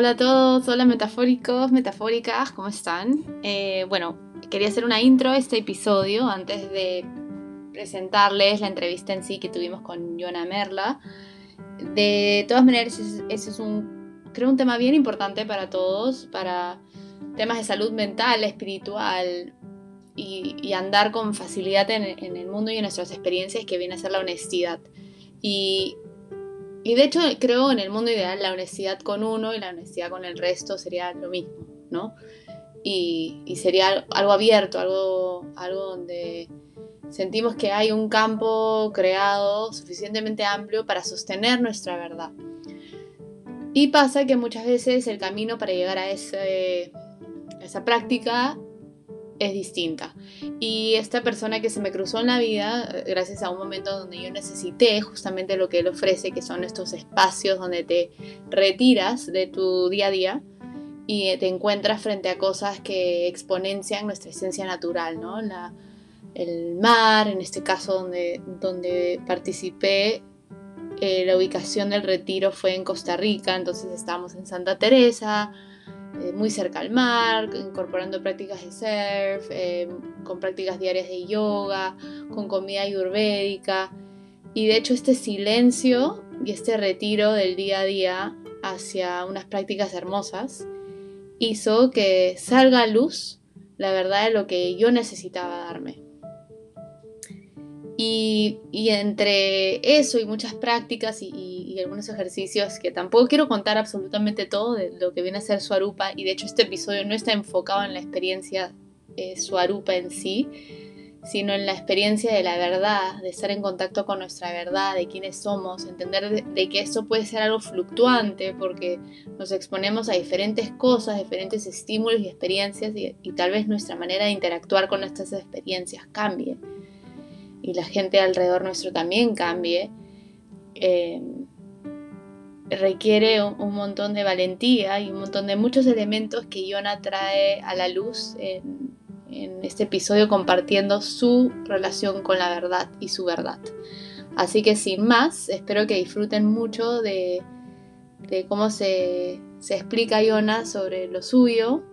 Hola a todos, hola metafóricos, metafóricas, ¿cómo están? Eh, bueno, quería hacer una intro a este episodio antes de presentarles la entrevista en sí que tuvimos con Yona Merla. De todas maneras, ese es un, creo, un tema bien importante para todos, para temas de salud mental, espiritual y, andar con facilidad en, en, el mundo y en nuestras experiencias que viene a ser la honestidad. Y y de hecho creo en el mundo ideal la honestidad con uno y la honestidad con el resto sería lo mismo, ¿no? Y, sería algo abierto, algo, algo donde sentimos que hay un campo creado suficientemente amplio para sostener nuestra verdad. Y pasa que muchas veces el camino para llegar a, ese, a esa práctica es distinta. Y esta persona que se me cruzó en la vida, eh, gracias a un momento donde yo necesité justamente lo que él ofrece, que son estos espacios donde te retiras de tu día a día y te encuentras frente a cosas que exponencian nuestra esencia natural, ¿no? La, el mar, en este caso donde, donde participé, eh, la ubicación del retiro fue en Costa Rica, entonces estábamos en Santa Teresa, eh, muy cerca al mar, incorporando prácticas de surf, eh, con prácticas diarias de yoga, con comida ayurvédica. Y de hecho este silencio y este retiro del día a día hacia unas prácticas hermosas hizo que salga a luz la verdad de lo que yo necesitaba darme. Y, entre eso y muchas prácticas y, algunos ejercicios que tampoco quiero contar absolutamente todo de lo que viene a ser Suarupa, y de hecho este episodio no está enfocado en la experiencia eh, Suarupa en sí, sino en la experiencia de la verdad, de estar en contacto con nuestra verdad, de quiénes somos, entender de, que eso puede ser algo fluctuante porque nos exponemos a diferentes cosas, diferentes estímulos y experiencias y, y tal vez nuestra manera de interactuar con estas experiencias cambie y la gente alrededor nuestro también cambie, eh, requiere un, montón de valentía y un montón de muchos elementos que Iona trae a la luz en, este episodio compartiendo su relación con la verdad y su verdad. Así que sin más, espero que disfruten mucho de, cómo se, se explica Iona sobre lo suyo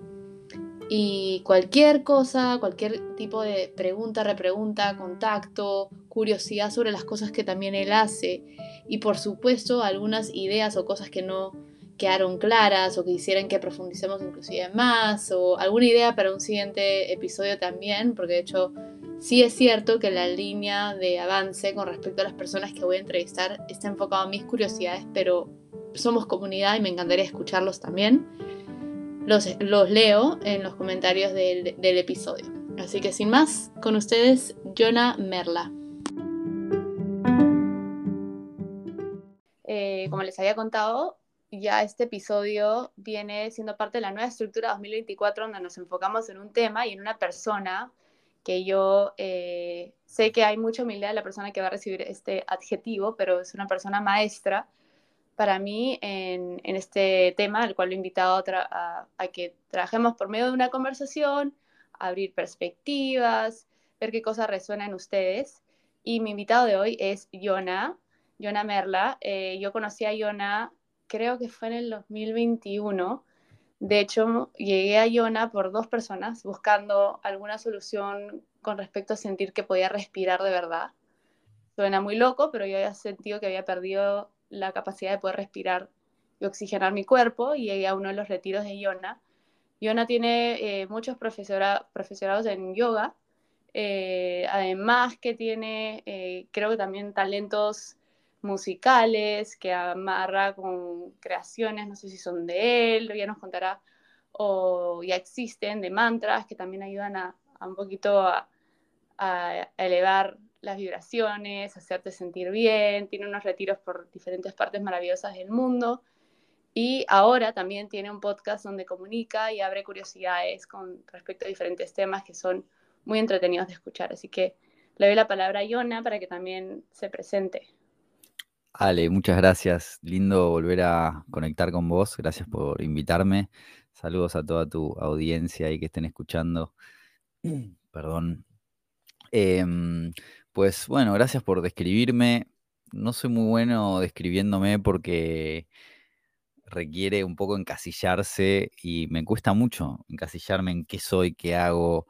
y cualquier cosa, cualquier tipo de pregunta, repregunta, contacto, curiosidad sobre las cosas que también él hace. Y por supuesto algunas ideas o cosas que no quedaron claras o que quisieran que profundicemos inclusive más o alguna idea para un siguiente episodio también, porque de hecho sí es cierto que la línea de avance con respecto a las personas que voy a entrevistar está enfocada a mis curiosidades, pero somos comunidad y me encantaría escucharlos también los, leo en los comentarios del, episodio. Así que sin más, con ustedes, Jonah Merla. Eh, como les había contado, ya este episodio viene siendo parte de la nueva estructura 2024 donde nos enfocamos en un tema y en una persona que yo eh, sé que hay mucha humildad de la persona que va a recibir este adjetivo, pero es una persona maestra para mí en, este tema, al cual lo he invitado a, que trabajemos por medio de una conversación, abrir perspectivas, ver qué cosas resuenan en ustedes. Y mi invitado de hoy es Yona, Yona Merla. Eh, yo conocí a Yona, creo que fue en el 2021. De hecho, llegué a Yona por dos personas buscando alguna solución con respecto a sentir que podía respirar de verdad. Suena muy loco, pero yo había sentido que había perdido la capacidad de poder respirar y oxigenar mi cuerpo y a uno de los retiros de Yona. Yona tiene eh, muchos profesorados en yoga, eh, además que tiene, eh, creo que también talentos musicales que amarra con creaciones, no sé si son de él, ya nos contará, o ya existen, de mantras que también ayudan a, un poquito a, a elevar las vibraciones, hacerte sentir bien, tiene unos retiros por diferentes partes maravillosas del mundo y ahora también tiene un podcast donde comunica y abre curiosidades con respecto a diferentes temas que son muy entretenidos de escuchar. Así que le doy la palabra a Iona para que también se presente. Ale, muchas gracias. Lindo volver a conectar con vos. Gracias por invitarme. Saludos a toda tu audiencia y que estén escuchando. Perdón. Em, pues bueno, gracias por describirme. No soy muy bueno describiéndome porque requiere un poco encasillarse y me cuesta mucho encasillarme en qué soy, qué hago,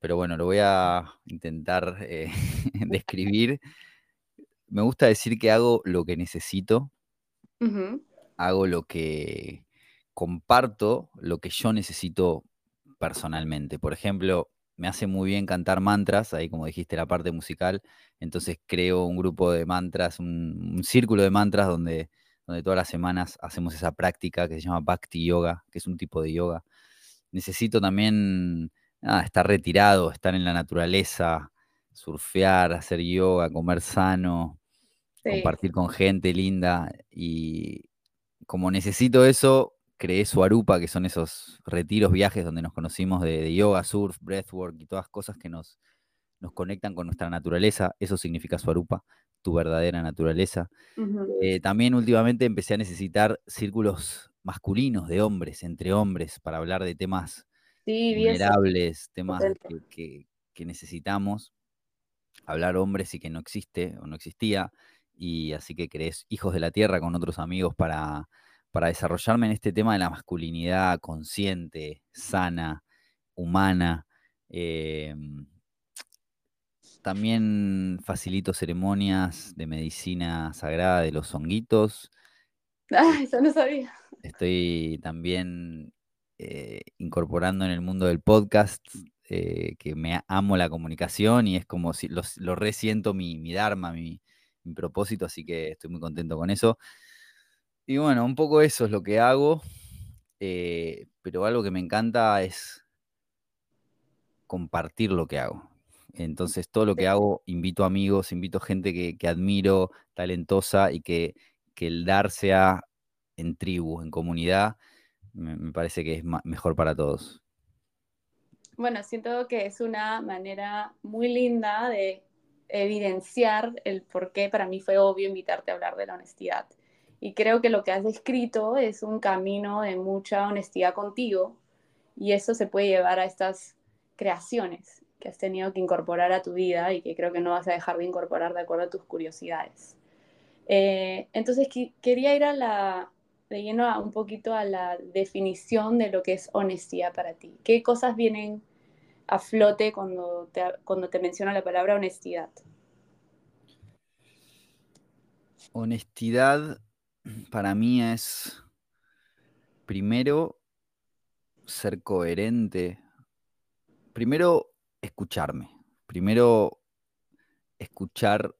pero bueno, lo voy a intentar eh, describir. Me gusta decir que hago lo que necesito, hago lo que comparto, lo que yo necesito personalmente. Por ejemplo, me hace muy bien cantar mantras, ahí como dijiste la parte musical, entonces creo un grupo de mantras, un, círculo de mantras donde, donde todas las semanas hacemos esa práctica que se llama Bhakti Yoga, que es un tipo de yoga. Necesito también estar retirado, estar en la naturaleza, surfear, hacer yoga, comer sano, compartir con gente linda y como necesito eso, creé Suarupa, que son esos retiros, viajes donde nos conocimos de, yoga, surf, breathwork y todas cosas que nos, nos conectan con nuestra naturaleza. Eso significa Suarupa, tu verdadera naturaleza. Eh, también últimamente empecé a necesitar círculos masculinos de hombres, entre hombres, para hablar de temas vulnerables, temas que, que, necesitamos. Hablar hombres y que no existe o no existía. Y así que crees Hijos de la Tierra con otros amigos para para desarrollarme en este tema de la masculinidad consciente, sana, humana. Em, también facilito ceremonias de medicina sagrada de los honguitos. Ah, eso no sabía. Estoy también eh, incorporando en el mundo del podcast, eh, que me amo la comunicación y es como si lo, resiento mi, mi dharma, mi, mi propósito, así que estoy muy contento con eso. Y bueno, un poco eso es lo que hago, eh, pero algo que me encanta es compartir lo que hago. Entonces, todo lo que hago, invito amigos, invito gente que, admiro, talentosa y que, el dar sea en tribu, en comunidad, me, parece que es mejor para todos. Bueno, siento que es una manera muy linda de evidenciar el por qué para mí fue obvio invitarte a hablar de la honestidad. Y creo que lo que has descrito es un camino de mucha honestidad contigo y eso se puede llevar a estas creaciones que has tenido que incorporar a tu vida y que creo que no vas a dejar de incorporar de acuerdo a tus curiosidades. Eh, entonces quería ir a la, de lleno a un poquito a la definición de lo que es honestidad para ti. ¿Qué cosas vienen a flote cuando te, cuando te menciono la palabra honestidad? Honestidad para mí es primero ser coherente, primero escucharme, primero escuchar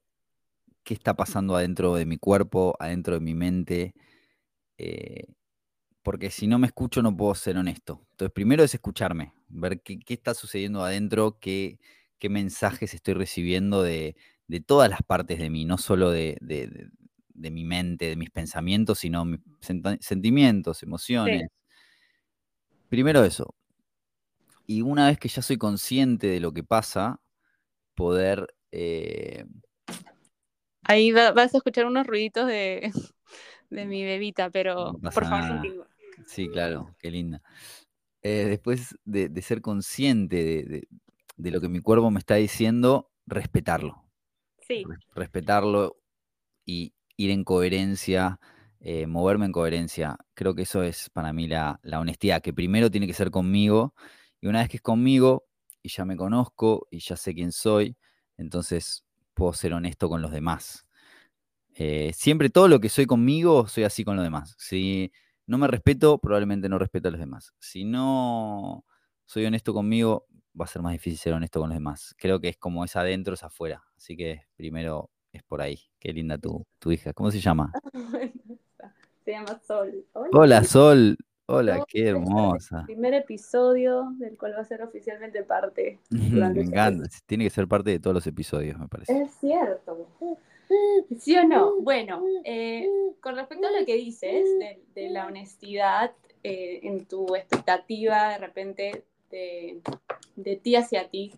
qué está pasando adentro de mi cuerpo, adentro de mi mente, eh, porque si no me escucho no puedo ser honesto. Entonces, primero es escucharme, ver qué, está sucediendo adentro, qué, mensajes estoy recibiendo de, todas las partes de mí, no solo de, de mi mente, de mis pensamientos, sino mis sentimientos, emociones. Primero eso. Y una vez que ya soy consciente de lo que pasa, poder... Eh, Ahí vas a escuchar unos ruiditos de, mi bebita, pero por favor, Sí, claro, qué linda. Eh, después de, ser consciente de, de, lo que mi cuerpo me está diciendo, respetarlo. Sí. Respetarlo y, ir en coherencia, eh, moverme en coherencia. Creo que eso es para mí la, honestidad, que primero tiene que ser conmigo, y una vez que es conmigo, y ya me conozco, y ya sé quién soy, entonces puedo ser honesto con los demás. Eh, siempre todo lo que soy conmigo, soy así con los demás. Si no me respeto, probablemente no respeto a los demás. Si no soy honesto conmigo, va a ser más difícil ser honesto con los demás. Creo que es como es adentro, es afuera. Así que primero es por ahí. Qué linda tu, tu hija. ¿Cómo se llama? se llama Sol. Hola, Sol. Hola, qué hermosa. primer episodio del cual va a ser oficialmente parte. me este encanta. Tiene que ser parte de todos los episodios, me parece. Es cierto. ¿Sí o no? Bueno, eh, con respecto a lo que dices de, la honestidad eh, en tu expectativa de repente de, de ti hacia ti,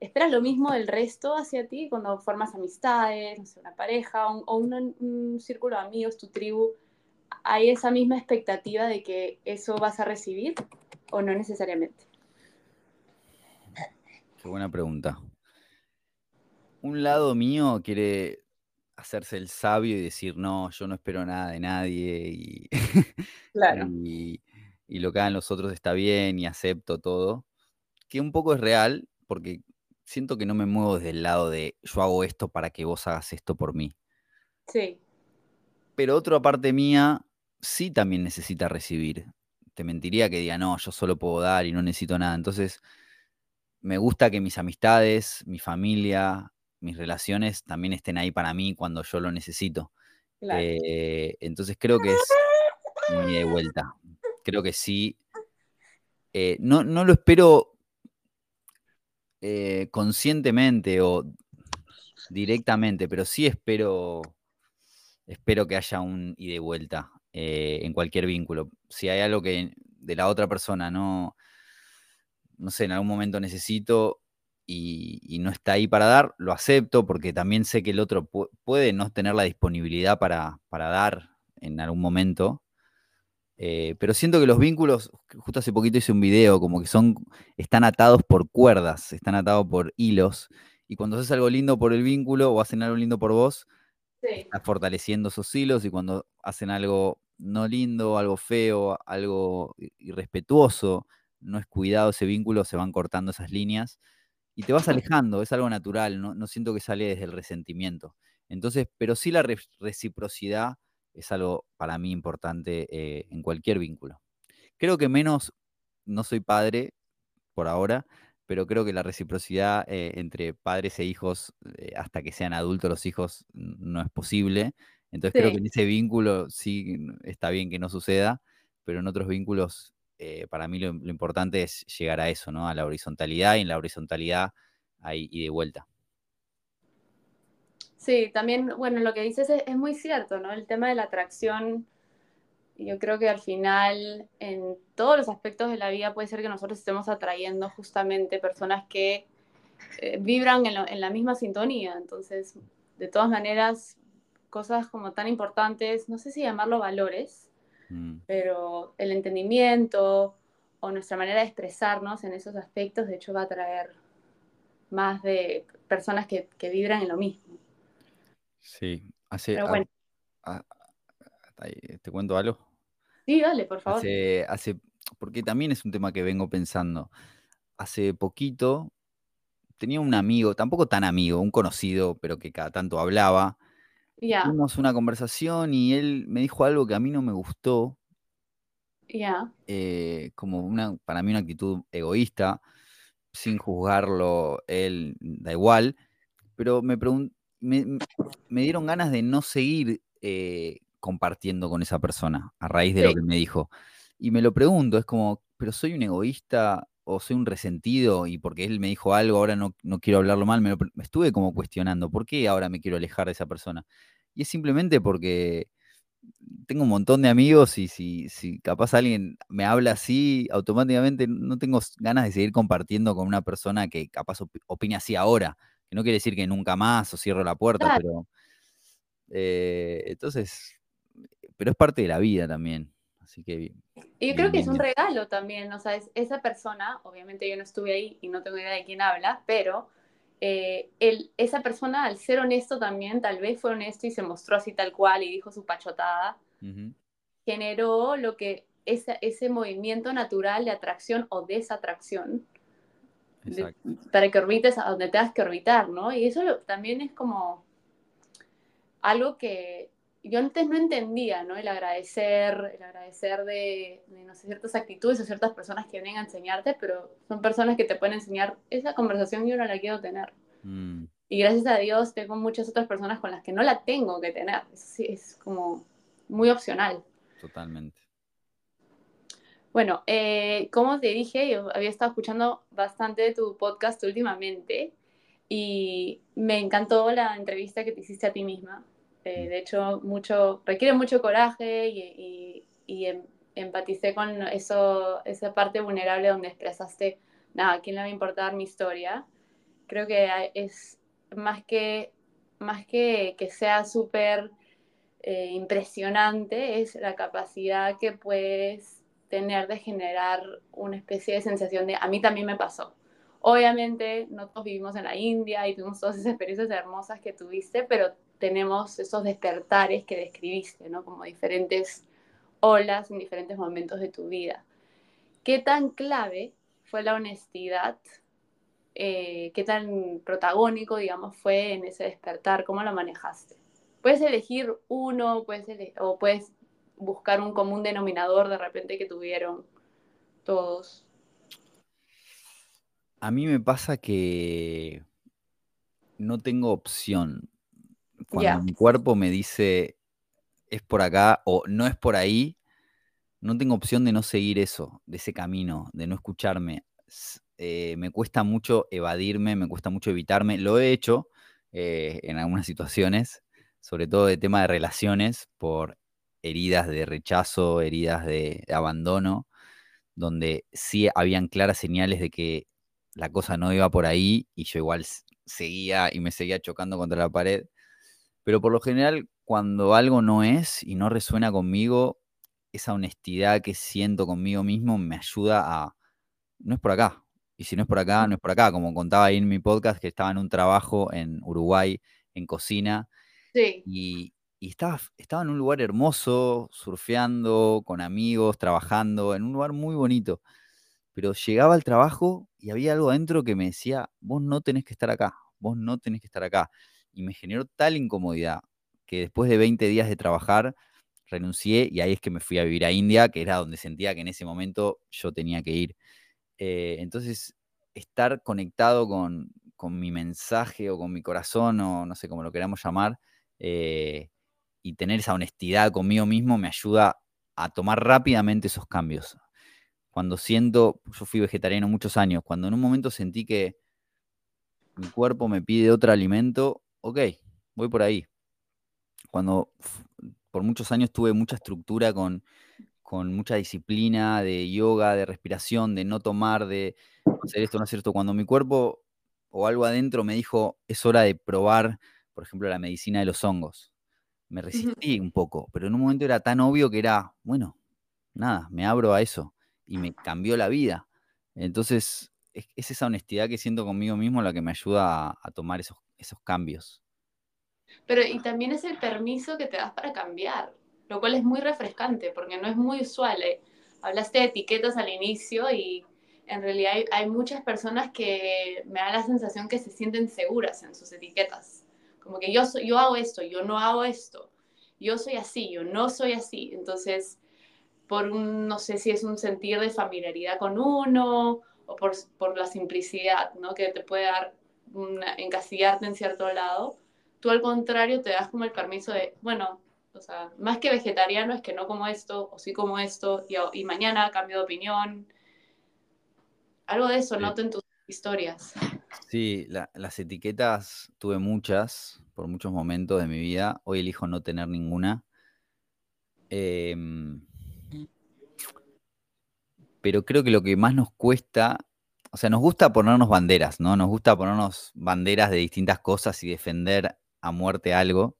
¿Esperas lo mismo del resto hacia ti cuando formas amistades, no sé, una pareja o un, círculo de amigos, tu tribu? ¿Hay esa misma expectativa de que eso vas a recibir o no necesariamente? Qué buena pregunta. Un lado mío quiere hacerse el sabio y decir, no, yo no espero nada de nadie y, Claro. y, y lo que hagan los otros está bien y acepto todo, que un poco es real porque siento que no me muevo desde el lado de yo hago esto para que vos hagas esto por mí. Sí, Pero otra parte mía sí también necesita recibir. Te mentiría que diga, no, yo solo puedo dar y no necesito nada. Entonces, me gusta que mis amistades, mi familia, mis relaciones también estén ahí para mí cuando yo lo necesito. claro. Eh, entonces creo que es un ida y vuelta. Creo que sí. Eh, no, no lo espero eh, conscientemente o directamente, pero sí espero, espero que haya un ida y vuelta eh, en cualquier vínculo. Si hay algo que de la otra persona no, no sé, en algún momento necesito y, no está ahí para dar, lo acepto porque también sé que el otro pu- puede no tener la disponibilidad para, para dar en algún momento. Eh, pero siento que los vínculos, justo hace poquito hice un video, como que son, están atados por cuerdas, están atados por hilos. Y cuando haces algo lindo por el vínculo o hacen algo lindo por vos, Sí, estás fortaleciendo esos hilos. Y cuando hacen algo no lindo, algo feo, algo irrespetuoso, no es cuidado ese vínculo, se van cortando esas líneas y te vas alejando, es algo natural, no, no siento que sale desde el resentimiento. Entonces, pero sí la re- reciprocidad es algo para mí importante eh, en cualquier vínculo. Creo que menos, no soy padre por ahora, pero creo que la reciprocidad eh, entre padres e hijos, eh, hasta que sean adultos los hijos, no es posible. Entonces creo que en ese vínculo sí está bien que no suceda, pero en otros vínculos, para mí lo, lo importante es llegar a eso, ¿no? A la horizontalidad y en la horizontalidad hay ida y vuelta. Sí, también, bueno, lo que dices es, es muy cierto, ¿no? El tema de la atracción, yo creo que al final, en todos los aspectos de la vida, puede ser que nosotros estemos atrayendo justamente personas que eh, vibran en, lo- en la misma sintonía. Entonces, de todas maneras, cosas como tan importantes, no sé si llamarlo valores, Mm, pero el entendimiento o nuestra manera de expresarnos en esos aspectos, de hecho, va a traer más de personas que, que vibran en lo mismo. Sí, hace, Pero a- bueno, a- ahí, ¿te cuento algo? sí, dale, por favor. Hace, hace, porque también es un tema que vengo pensando. Hace poquito tenía un amigo, tampoco tan amigo, un conocido, pero que cada tanto hablaba. Ya, Tuvimos una conversación y él me dijo algo que a mí no me gustó, ya, eh, como una, para mí una actitud egoísta, sin juzgarlo, él da igual, pero me, me, me dieron ganas de no seguir eh, compartiendo con esa persona a raíz de lo que me dijo. Y me lo pregunto, es como, pero soy un egoísta o soy un resentido y porque él me dijo algo, ahora no, no quiero hablarlo mal, me, lo pre- me estuve como cuestionando, ¿por qué ahora me quiero alejar de esa persona? Y es simplemente porque tengo un montón de amigos y si, si capaz alguien me habla así, automáticamente no tengo ganas de seguir compartiendo con una persona que capaz opi- opine así ahora. Que no quiere decir que nunca más o cierro la puerta, claro. pero eh, entonces, pero es parte de la vida también. Así que bien, Y yo creo bien, que es un regalo también, o sea, es, esa persona, obviamente yo no estuve ahí y no tengo idea de quién habla, pero eh, el, esa persona al ser honesto también, tal vez fue honesto y se mostró así tal cual y dijo su pachotada, Ujú, generó lo que ese, ese movimiento natural de atracción o desatracción de- para que orbites a donde tengas que orbitar, ¿no? Y eso lo- también es como algo que yo antes no entendía, ¿no? El agradecer, el agradecer de, de, no sé, ciertas actitudes o ciertas personas que vienen a enseñarte, pero son personas que te pueden enseñar, esa conversación yo no la quiero tener. Mm, Y gracias a Dios tengo muchas otras personas con las que no la tengo que tener. Es, es como muy opcional. totalmente. Bueno, eh, como te dije, yo había estado escuchando bastante de tu podcast últimamente y me encantó la entrevista que te hiciste a ti misma. Eh, Mm, de hecho, mucho, requiere mucho coraje y, y- y em- empaticé con eso, esa parte vulnerable donde expresaste, nada, ¿a quién le va a importar mi historia? Creo que es más que, más que, que sea súper eh, impresionante, es la capacidad que puedes tener de generar una especie de sensación de a mí también me pasó. Obviamente no todos vivimos en la India y tuvimos todas esas experiencias hermosas que tuviste, pero tenemos esos despertares que describiste, ¿no? Como diferentes olas en diferentes momentos de tu vida. ¿Qué tan clave fue la honestidad? Eh, ¿Qué tan protagónico, digamos, fue en ese despertar? ¿Cómo lo manejaste? Puedes elegir uno, puedes o puedes buscar un común denominador de repente que tuvieron todos. A mí me pasa que no tengo opción. Cuando mi cuerpo me dice es por acá o no es por ahí, no tengo opción de no seguir eso, de ese camino, de no escucharme. Eh, me cuesta mucho evadirme, me cuesta mucho evitarme. Lo he hecho eh, en algunas situaciones, sobre todo de tema de relaciones, por heridas de rechazo, heridas de, de abandono, donde sí habían claras señales de que la cosa no iba por ahí y yo igual seguía y me seguía chocando contra la pared. Pero por lo general, cuando algo no es y no resuena conmigo, esa honestidad que siento conmigo mismo me ayuda a, no es por acá. Y si no es por acá, no es por acá. Como contaba ahí en mi podcast, que estaba en un trabajo en Uruguay, en cocina. Y, estaba, estaba en un lugar hermoso, surfeando, con amigos, trabajando, en un lugar muy bonito. Pero llegaba al trabajo y había algo adentro que me decía, vos no tenés que estar acá, vos no tenés que estar acá. Y me generó tal incomodidad que después de 20 días de trabajar, renuncié y ahí es que me fui a vivir a India, que era donde sentía que en ese momento yo tenía que ir. Eh, entonces, estar conectado con, mi mensaje o con mi corazón o no sé cómo lo queramos llamar, eh, y tener esa honestidad conmigo mismo me ayuda a tomar rápidamente esos cambios. Cuando siento, yo fui vegetariano muchos años, cuando en un momento sentí que mi cuerpo me pide otro alimento, ok, voy por ahí. Cuando por muchos años tuve mucha estructura con, con mucha disciplina de yoga, de respiración, de no tomar, de hacer esto, no hacer esto. Cuando mi cuerpo o algo adentro me dijo, es hora de probar, por ejemplo, la medicina de los hongos. Me resistí un poco, pero en un momento era tan obvio que era, bueno, nada, me abro a eso y me cambió la vida. Entonces, es, esa honestidad que siento conmigo mismo la que me ayuda a, tomar esos, esos cambios. Pero y también es el permiso que te das para cambiar, lo cual es muy refrescante porque no es muy usual. ¿eh? Hablaste de etiquetas al inicio y en realidad hay, muchas personas que me da la sensación que se sienten seguras en sus etiquetas. Como que yo, yo hago esto, yo no hago esto, yo soy así, yo no soy así. Entonces, por un, no sé si es un sentir de familiaridad con uno o por, por la simplicidad, ¿no? Que te puede dar encasillarte en cierto lado tú al contrario te das como el permiso de, bueno, o sea, más que vegetariano es que no como esto, o sí como esto, y, mañana cambio de opinión. Algo de eso noto en tus historias. Sí, las etiquetas tuve muchas por muchos momentos de mi vida. Hoy elijo no tener ninguna. Em, pero creo que lo que más nos cuesta, o sea, nos gusta ponernos banderas, ¿no? Nos gusta ponernos banderas de distintas cosas y defender a muerte algo.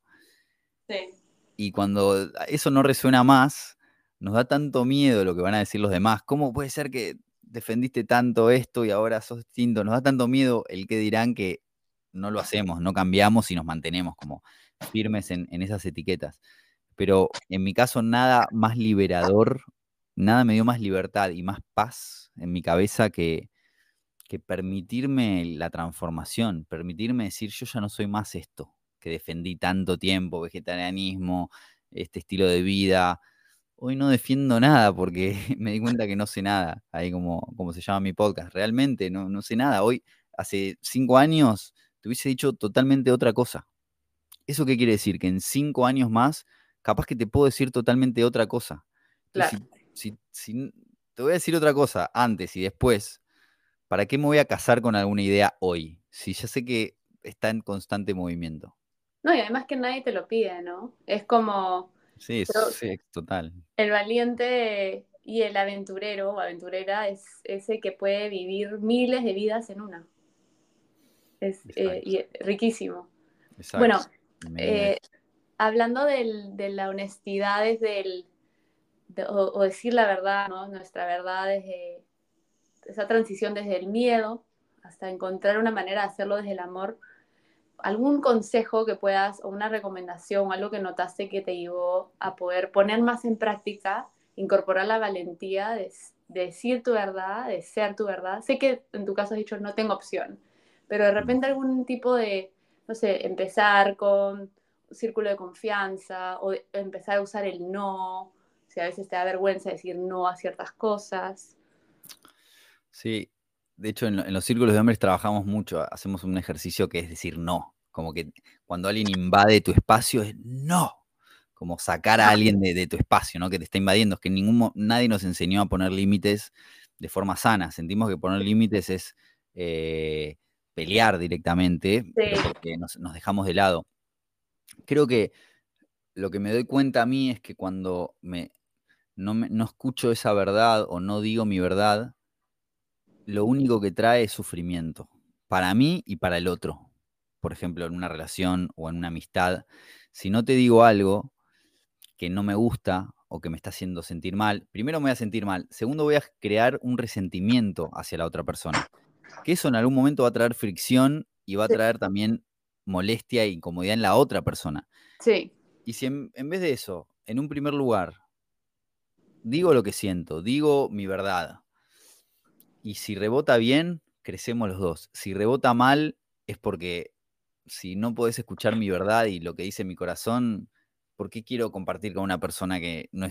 Y cuando eso no resuena más, nos da tanto miedo lo que van a decir los demás. ¿Cómo puede ser que defendiste tanto esto y ahora sos distinto? Nos da tanto miedo el que dirán que no lo hacemos, no cambiamos y nos mantenemos como firmes en, en esas etiquetas. Pero en mi caso, nada más liberador, nada me dio más libertad y más paz en mi cabeza que, que permitirme la transformación, permitirme decir, yo ya no soy más esto, que defendí tanto tiempo, vegetarianismo, este estilo de vida. Hoy no defiendo nada porque me di cuenta que no sé nada, ahí como, como se llama mi podcast. Realmente no, no sé nada. Hoy, hace cinco años, te hubiese dicho totalmente otra cosa. ¿Eso qué quiere decir? Que en cinco años más, capaz que te puedo decir totalmente otra cosa. Claro. Si, te voy a decir otra cosa antes y después, ¿para qué me voy a casar con alguna idea hoy? Si ya sé que está en constante movimiento. No, y además que nadie te lo pide, ¿no? Es como... Sí, sí, total. El valiente y el aventurero o aventurera es ese que puede vivir miles de vidas en una. Es eh, riquísimo. Bueno, eh, hablando de la honestidad desde el, o, decir la verdad, ¿no? Nuestra verdad desde esa transición desde el miedo hasta encontrar una manera de hacerlo desde el amor algún consejo que puedas o una recomendación, algo que notaste que te llevó a poder poner más en práctica, incorporar la valentía de, decir tu verdad, de ser tu verdad. Sé que en tu caso has dicho no tengo opción, pero de repente algún tipo de, no sé, empezar con un círculo de confianza o empezar a usar el no, si a veces te da vergüenza decir no a ciertas cosas. Sí, de hecho, en, los círculos de hombres trabajamos mucho, hacemos un ejercicio que es decir no, como que cuando alguien invade tu espacio es no, como sacar a alguien de, tu espacio, ¿no? Que te está invadiendo, es que ningún, nadie nos enseñó a poner límites de forma sana, sentimos que poner límites es eh, pelear directamente, porque nos, dejamos de lado. Creo que lo que me doy cuenta a mí es que cuando me, no, me, no escucho esa verdad o no digo mi verdad, lo único que trae es sufrimiento, para mí y para el otro. Por ejemplo, en una relación o en una amistad, si no te digo algo que no me gusta o que me está haciendo sentir mal, primero me voy a sentir mal, segundo voy a crear un resentimiento hacia la otra persona, que eso en algún momento va a traer fricción y va a traer también molestia e incomodidad en la otra persona. Sí. Y si en, en vez de eso, en un primer lugar, digo lo que siento, digo mi verdad, y si rebota bien, crecemos los dos. Si rebota mal, es porque si no podés escuchar mi verdad y lo que dice mi corazón, ¿por qué quiero compartir con una persona que no,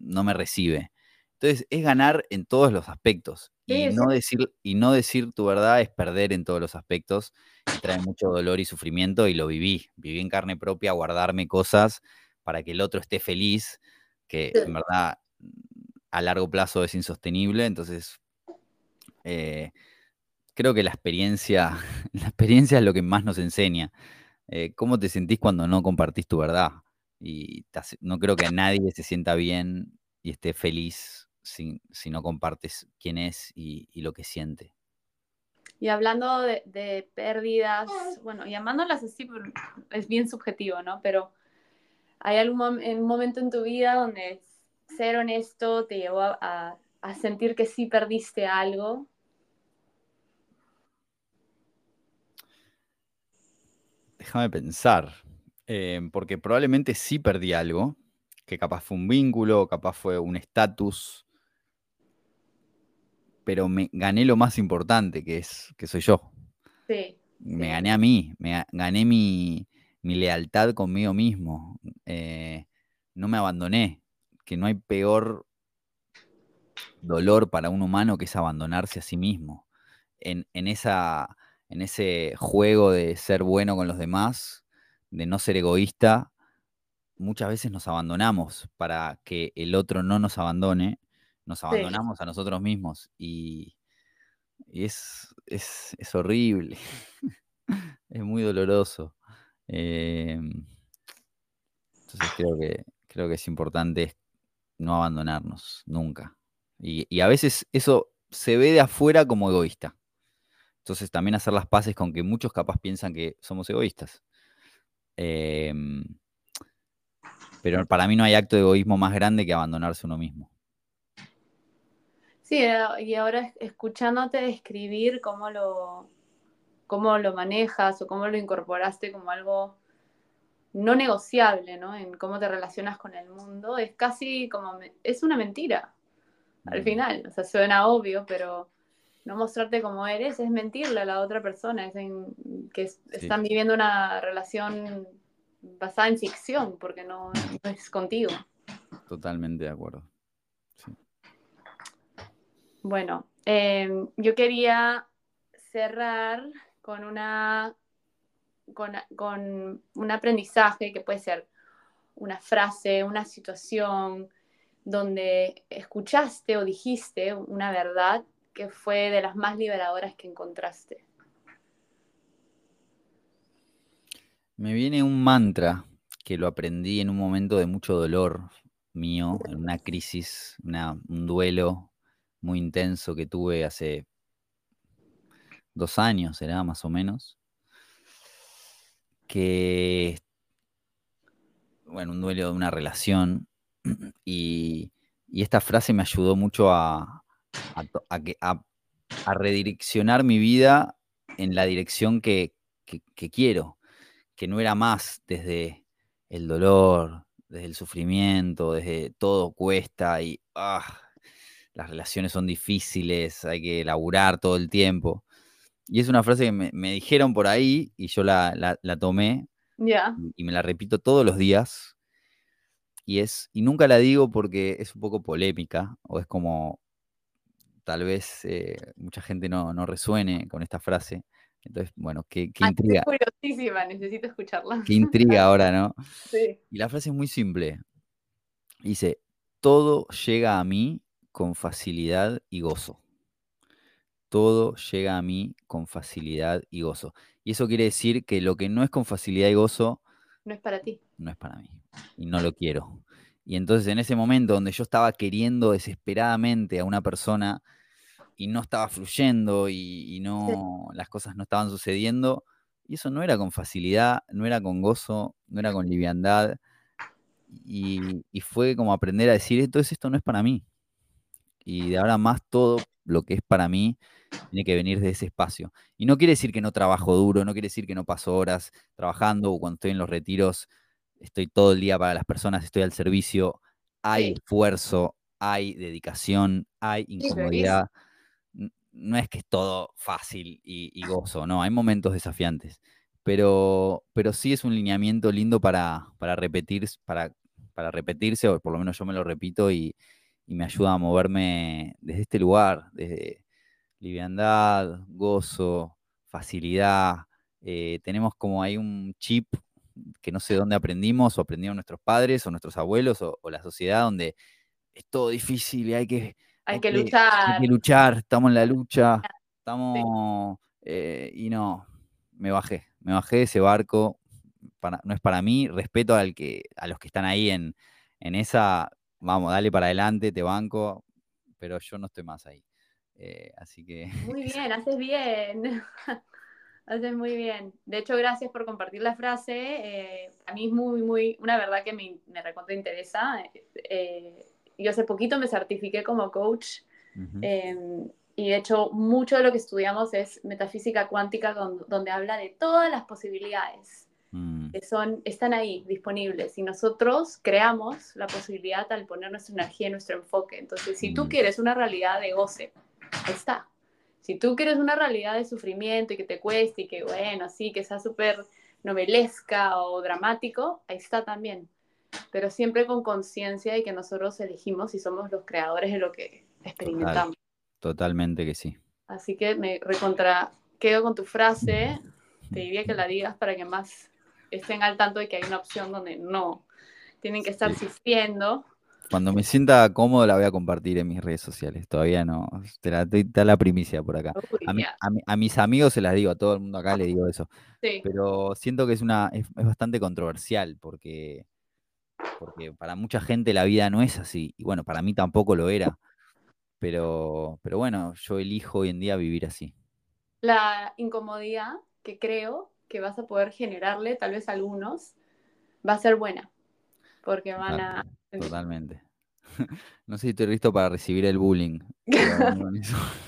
no me recibe? Entonces, es ganar en todos los aspectos. Y, no decir, y no decir tu verdad es perder en todos los aspectos. trae mucho dolor y sufrimiento y lo viví. Viví en carne propia, guardarme cosas para que el otro esté feliz, que en verdad a largo plazo es insostenible. Entonces, eh, creo que la experiencia, la experiencia es lo que más nos enseña. Eh, ¿Cómo te sentís cuando no compartís tu verdad? Y no creo que nadie se sienta bien y esté feliz si, no compartes quién es y, lo que siente. Y hablando de, pérdidas, bueno, llamándolas así, es bien subjetivo, ¿no? Pero ¿hay algún momento en tu vida donde ser honesto te llevó a sentir que sí perdiste algo Déjame pensar, eh, porque probablemente sí perdí algo, que capaz fue un vínculo, capaz fue un estatus, pero me gané lo más importante, que es que soy yo. Sí. Me gané a mí, me gané mi, lealtad conmigo mismo. Eh, no me abandoné, que no hay peor dolor para un humano que es abandonarse a sí mismo. En, en esa en ese juego de ser bueno con los demás, de no ser egoísta, muchas veces nos abandonamos para que el otro no nos abandone, nos abandonamos a nosotros mismos y, es, horrible, es muy doloroso. Em, entonces creo que, creo que es importante no abandonarnos nunca. Y, y a veces eso se ve de afuera como egoísta. Entonces también hacer las paces con que muchos capaz piensan que somos egoístas. Em, pero para mí no hay acto de egoísmo más grande que abandonarse uno mismo. Sí, y ahora escuchándote describir cómo lo, cómo lo manejas o cómo lo incorporaste como algo no negociable, ¿no? En cómo te relacionas con el mundo, es casi como, es una mentira al mm. final, o sea, suena obvio, pero no mostrarte como eres es mentirle a la otra persona, es que están viviendo una relación basada en ficción, porque no, es contigo. Totalmente de acuerdo. Bueno, em, yo quería cerrar con una con, con, un aprendizaje que puede ser una frase, una situación donde escuchaste o dijiste una verdad que fue de las más liberadoras que encontraste? Me viene un mantra que lo aprendí en un momento de mucho dolor mío, en una crisis, un duelo muy intenso que tuve hace dos años, era más o menos, que, bueno, un duelo de una relación, y esta frase me ayudó mucho a, a, redireccionar mi vida en la dirección que, quiero. que no era más desde el dolor, desde el sufrimiento, desde todo cuesta y ah, las relaciones son difíciles, hay que laburar todo el tiempo. Y es una frase que me, dijeron por ahí y yo la, tomé y, me la repito todos los días. Y, es, y nunca la digo porque es un poco polémica o es como tal vez eh, mucha gente no, resuene con esta frase. Entonces, bueno, qué, qué intriga. curiosísima, necesito escucharla. Qué intriga ahora, ¿no? Sí. Y la frase es muy simple. Dice, todo llega a mí con facilidad y gozo todo llega a mí con facilidad y gozo. Y eso quiere decir que lo que no es con facilidad y gozo... No es para ti. No es para mí. Y no lo quiero. Y entonces en ese momento donde yo estaba queriendo desesperadamente a una persona y no estaba fluyendo y, no las cosas no estaban sucediendo, y eso no era con facilidad, no era con gozo, no era con liviandad. Y, y fue como aprender a decir, entonces esto no es para mí. Y de ahora más todo lo que es para mí tiene que venir de ese espacio. Y no quiere decir que no trabajo duro, no quiere decir que no paso horas trabajando o cuando estoy en los retiros, estoy todo el día para las personas, estoy al servicio, hay esfuerzo, hay dedicación, hay incomodidad. No es que es todo fácil y, gozo, no, hay momentos desafiantes. Pero, pero sí es un lineamiento lindo para, para, repetir, para, para repetirse, o por lo menos yo me lo repito y, y me ayuda a moverme desde este lugar, desde liviandad, gozo, facilidad. Eh, tenemos como ahí un chip que no sé dónde aprendimos o aprendieron nuestros padres o nuestros abuelos o, la sociedad donde es todo difícil y hay que, hay, que, luchar. Hay que luchar, estamos en la lucha, estamos... Eh, y no, me bajé, me bajé de ese barco, no es para mí, respeto al que, a los que están ahí en, en esa, vamos, dale para adelante, te banco, pero yo no estoy más ahí. Eh, así que... Muy bien, haces bien. haces muy bien. De hecho, gracias por compartir la frase. Eh, a mí es muy, muy, una verdad que me, me recontra interesa. Eh, yo hace poquito me certifiqué como coach. Em, y de hecho, mucho de lo que estudiamos es metafísica cuántica, donde habla de todas las posibilidades. Mm. que son, están ahí disponibles y nosotros creamos la posibilidad al poner nuestra energía y nuestro enfoque. Entonces, si tú mm. quieres una realidad de goce, está. Si tú quieres una realidad de sufrimiento y que te cueste y que, bueno, sí, que sea súper novelesca o dramático, ahí está también. Pero siempre con conciencia de que nosotros elegimos y somos los creadores de lo que experimentamos. totalmente que sí. Así que me recontra quedo con tu frase. Te diría que la digas para que más estén al tanto de que hay una opción donde no tienen que estar sufriendo. Cuando me sienta cómodo la voy a compartir en mis redes sociales. Todavía no. Te la, la primicia por acá. a, mis amigos se las digo, a todo el mundo acá le digo eso. Pero siento que es una es, bastante controversial porque, porque para mucha gente la vida no es así. Y bueno, para mí tampoco lo era. Pero, pero bueno, yo elijo hoy en día vivir así. La incomodidad que creo que vas a poder generarle, tal vez algunos, va a ser buena. Porque van a. Totalmente. No sé si estoy listo para recibir el bullying.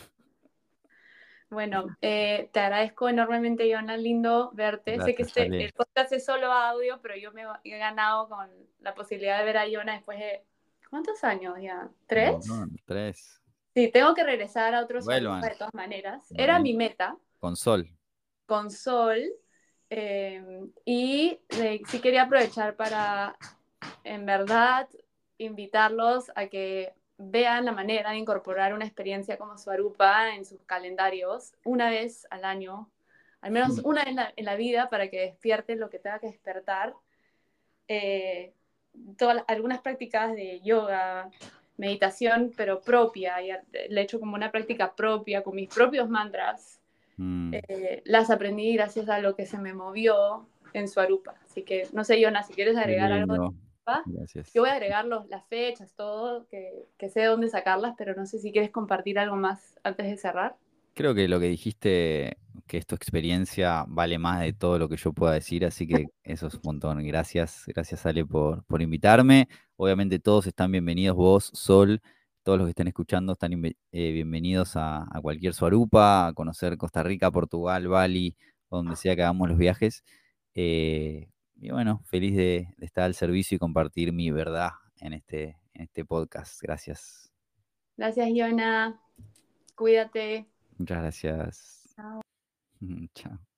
bueno, eh, te agradezco enormemente, Joana. Lindo verte. sé que este, el podcast es solo audio, pero yo me he ganado con la posibilidad de ver a Joana después de. ¿Cuántos años ya? ¿Tres? tres. Sí, tengo que regresar a otros de todas maneras. Era mi meta. Con sol. Con sol. Em, y sí quería aprovechar para, en verdad, invitarlos a que vean la manera de incorporar una experiencia como Suarupa en sus calendarios una vez al año, al menos una vez en la, vida para que despierten lo que tenga que despertar. Eh, todas, algunas prácticas de yoga, meditación, pero propia, y le he hecho como una práctica propia, con mis propios mantras, Mm. Eh, las aprendí gracias a lo que se me movió en su arupa. Así que, no sé, Yona, si quieres agregar algo. Yo voy a agregar las fechas, todo, que, que sé dónde sacarlas, pero no sé si quieres compartir algo más antes de cerrar. Creo que lo que dijiste, que es tu experiencia, vale más de todo lo que yo pueda decir, así que eso es un montón. Gracias, gracias Ale por, por invitarme. Obviamente todos están bienvenidos, vos, Sol, todos los que estén escuchando están eh, bienvenidos a, cualquier Suarupa, a conocer Costa Rica, Portugal, Bali, donde sea que hagamos los viajes. Eh, y bueno, feliz de, estar al servicio y compartir mi verdad en este, en este podcast. Gracias. Gracias, Yona. Cuídate. Muchas gracias. Chao. Chao.